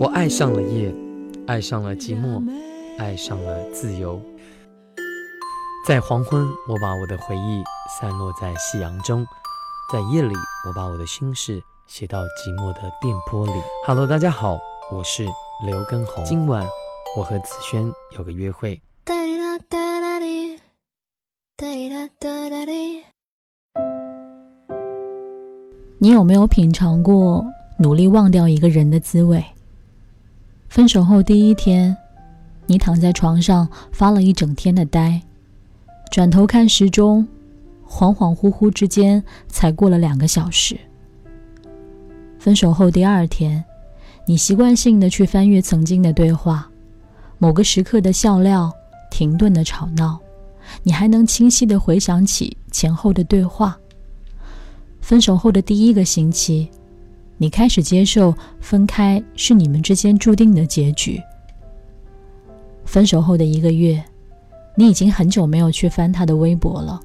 我爱上了夜，爱上了寂寞，爱上了自由。在黄昏，我把我的回忆散落在夕阳中；在夜里，我把我的心事写到寂寞的电波里。Hello，大家好，我是刘根红。今晚我和子轩有个约会。你有没有品尝过努力忘掉一个人的滋味？分手后第一天，你躺在床上发了一整天的呆，转头看时钟，恍恍惚惚之间才过了两个小时。分手后第二天，你习惯性的去翻阅曾经的对话，某个时刻的笑料，停顿的吵闹，你还能清晰的回想起前后的对话。分手后的第一个星期，你开始接受分开是你们之间注定的结局。分手后的一个月，你已经很久没有去翻他的微博了。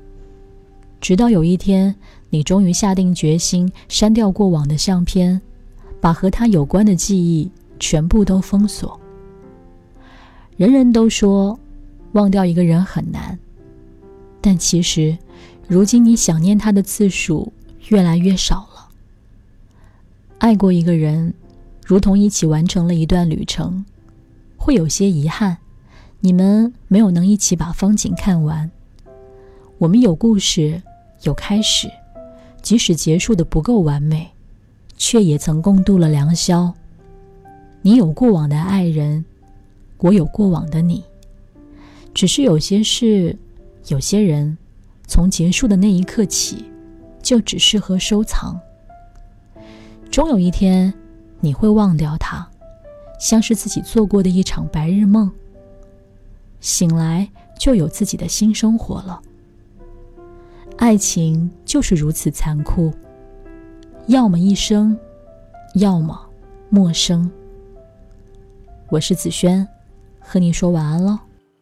直到有一天，你终于下定决心删掉过往的相片，把和他有关的记忆全部都封锁。人人都说忘掉一个人很难，但其实，如今你想念他的次数。越来越少了。爱过一个人，如同一起完成了一段旅程，会有些遗憾，你们没有能一起把风景看完。我们有故事，有开始，即使结束的不够完美，却也曾共度了良宵。你有过往的爱人，我有过往的你，只是有些事，有些人，从结束的那一刻起。就只适合收藏。终有一天，你会忘掉它，像是自己做过的一场白日梦。醒来就有自己的新生活了。爱情就是如此残酷，要么一生，要么陌生。我是子轩，和你说晚安喽。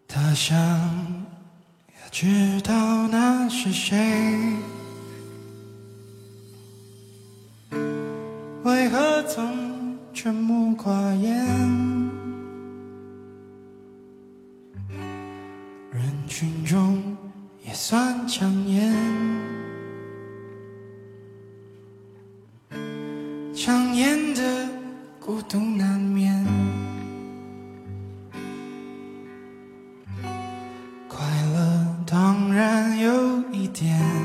他想要知道那是谁。为何总沉默寡言？人群中也算抢眼，抢眼的孤独难免。快乐当然有一点。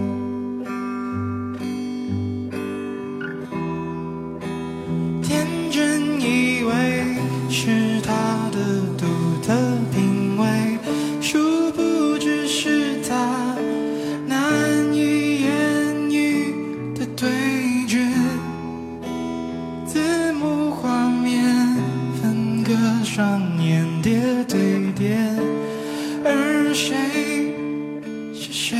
上演的对点而谁是谁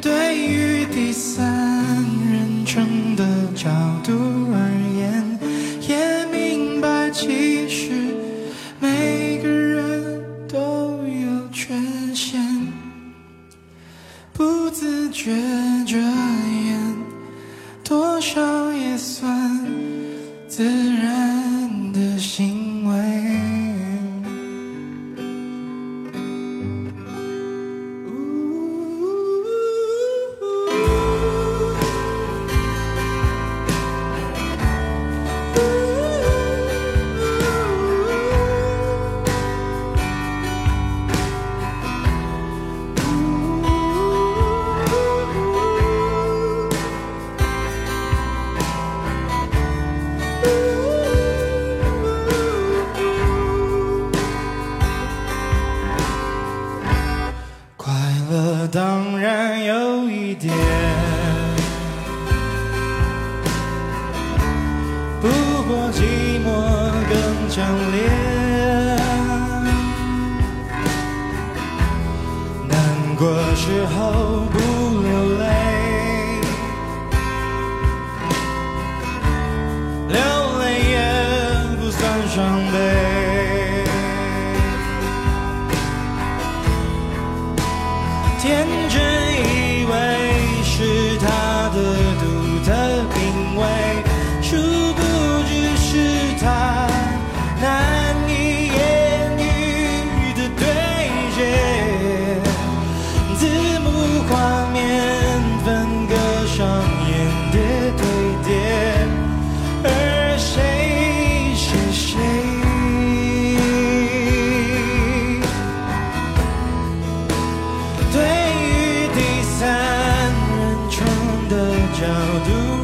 对于第三人称的角度而言也明白其实每个人都有缺陷不自觉这样多少也算自张脸。难过时候不流泪，流泪也不算伤悲。shall do